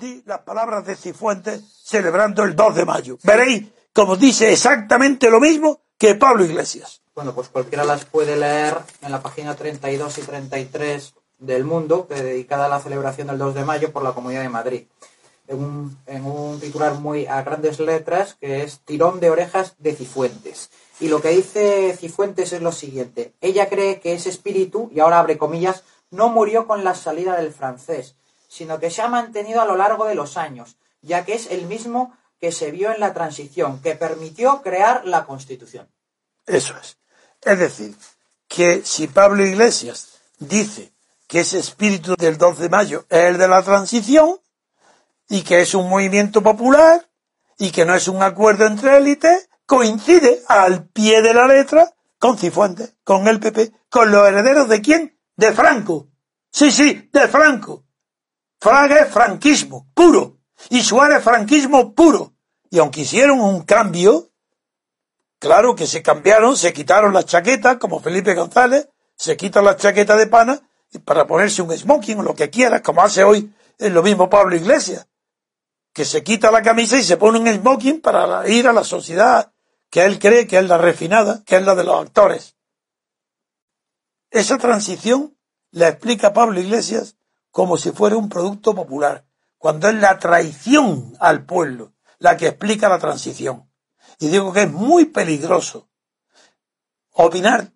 di las palabras de Cifuentes celebrando el 2 de mayo. Veréis como dice exactamente lo mismo que Pablo Iglesias. Bueno, pues cualquiera las puede leer en la página 32 y 33 del Mundo, dedicada a la celebración del 2 de mayo por la Comunidad de Madrid. En un, en un titular muy a grandes letras, que es Tirón de orejas de Cifuentes. Y lo que dice Cifuentes es lo siguiente. Ella cree que ese espíritu, y ahora abre comillas, no murió con la salida del francés, sino que se ha mantenido a lo largo de los años, ya que es el mismo que se vio en la transición, que permitió crear la Constitución. Eso es. Es decir, que si Pablo Iglesias dice que ese espíritu del 12 de mayo es el de la transición y que es un movimiento popular y que no es un acuerdo entre élites, coincide al pie de la letra con Cifuentes, con el PP, con los herederos de quién? De Franco. Sí, sí, de Franco. Fraga es franquismo, puro. Y Suárez franquismo puro. Y aunque hicieron un cambio, claro que se cambiaron, se quitaron las chaquetas, como Felipe González, se quita la chaqueta de pana para ponerse un smoking o lo que quiera, como hace hoy es lo mismo Pablo Iglesias, que se quita la camisa y se pone un smoking para ir a la sociedad que él cree que es la refinada, que es la de los actores. Esa transición la explica Pablo Iglesias como si fuera un producto popular, cuando es la traición al pueblo la que explica la transición. Y digo que es muy peligroso opinar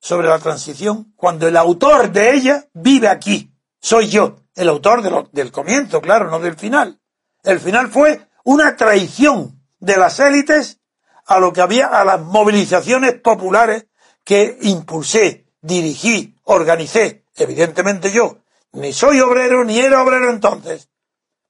sobre la transición cuando el autor de ella vive aquí. Soy yo, el autor del comienzo, claro, no del final. El final fue una traición de las élites a lo que había, a las movilizaciones populares que impulsé, dirigí, organicé, evidentemente yo. Ni soy obrero, ni era obrero entonces.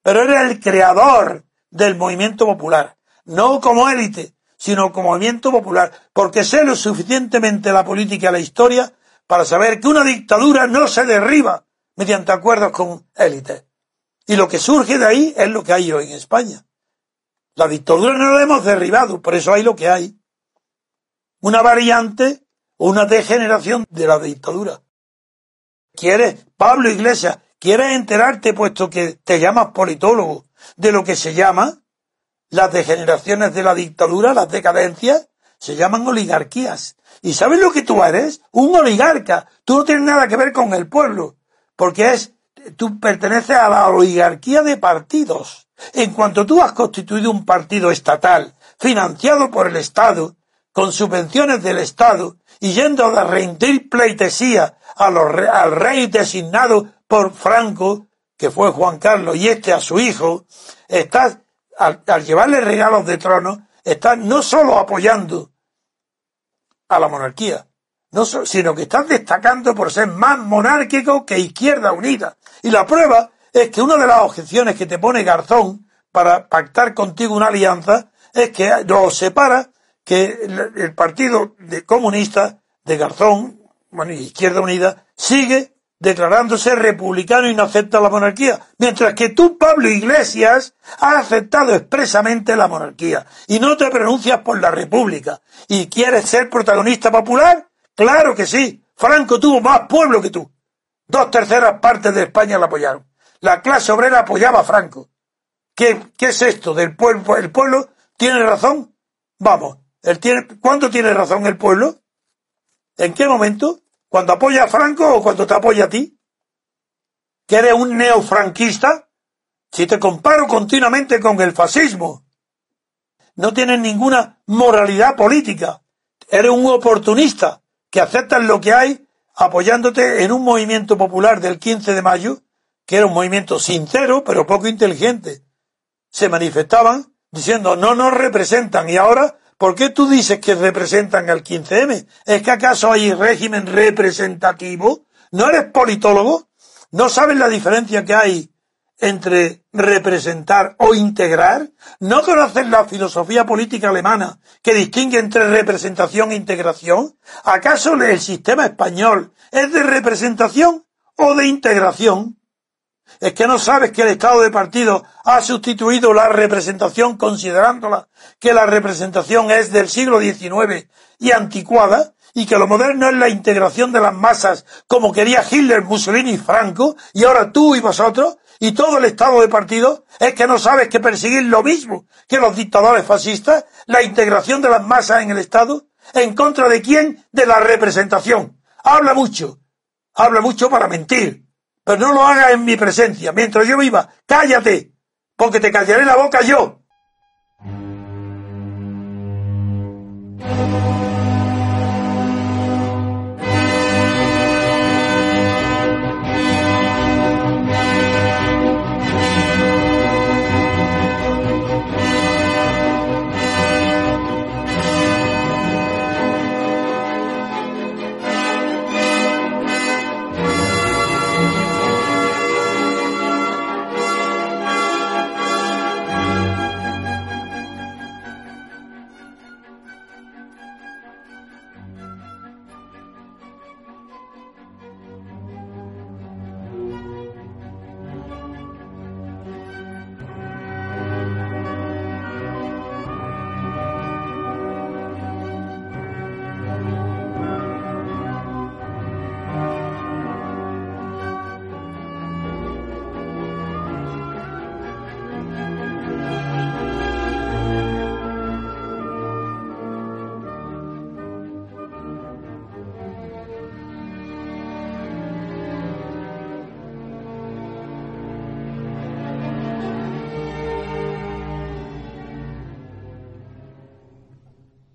Pero era el creador del movimiento popular. No como élite, sino como movimiento popular. Porque sé lo suficientemente la política y la historia para saber que una dictadura no se derriba mediante acuerdos con élites. Y lo que surge de ahí es lo que hay hoy en España. La dictadura no la hemos derribado, por eso hay lo que hay. Una variante o una degeneración de la dictadura. ¿Quieres, Pablo Iglesias, quieres enterarte, puesto que te llamas politólogo, de lo que se llama las degeneraciones de la dictadura, las decadencias? Se llaman oligarquías. ¿Y sabes lo que tú eres? Un oligarca. Tú no tienes nada que ver con el pueblo, porque es, tú perteneces a la oligarquía de partidos. En cuanto tú has constituido un partido estatal, financiado por el Estado, con subvenciones del Estado, y yendo a rendir pleitesía a al rey designado por Franco, que fue Juan Carlos, y este a su hijo, estás, al, llevarle regalos de trono, estás no solo apoyando a la monarquía, no sino que estás destacando por ser más monárquico que Izquierda Unida. Y la prueba es que una de las objeciones que te pone Garzón para pactar contigo una alianza es que lo separa que el partido de comunista de Garzón, bueno, Izquierda Unida, sigue declarándose republicano y no acepta la monarquía, mientras que tú, Pablo Iglesias, has aceptado expresamente la monarquía y no te pronuncias por la república. ¿Y quieres ser protagonista popular? Claro que sí. Franco tuvo más pueblo que tú. Dos terceras partes de España la apoyaron. La clase obrera apoyaba a Franco. ¿Qué, qué es esto del pueblo? ¿El pueblo tiene razón? Vamos, ¿el tiene, ¿cuándo tiene razón el pueblo? ¿En qué momento? ¿Cuando apoya a Franco o cuando te apoya a ti? ¿Que eres un neofranquista? Si te comparo continuamente con el fascismo, no tienes ninguna moralidad política. Eres un oportunista que aceptas lo que hay apoyándote en un movimiento popular del 15 de mayo que era un movimiento sincero, pero poco inteligente. Se manifestaban diciendo no nos representan y ahora, ¿por qué tú dices que representan al 15M? ¿Es que acaso hay régimen representativo? ¿No eres politólogo? ¿No sabes la diferencia que hay entre representar o integrar? ¿No conoces la filosofía política alemana que distingue entre representación e integración? ¿Acaso el sistema español es de representación o de integración? ¿Es que no sabes que el Estado de partido ha sustituido la representación considerándola que la representación es del siglo XIX y anticuada y que lo moderno es la integración de las masas como quería Hitler, Mussolini y Franco y ahora tú y vosotros y todo el Estado de partido es que no sabes que perseguir lo mismo que los dictadores fascistas, la integración de las masas en el Estado en contra de quién? De la representación. Habla mucho. Habla mucho para mentir pero no lo hagas en mi presencia. Mientras yo viva, cállate, porque te callaré la boca yo.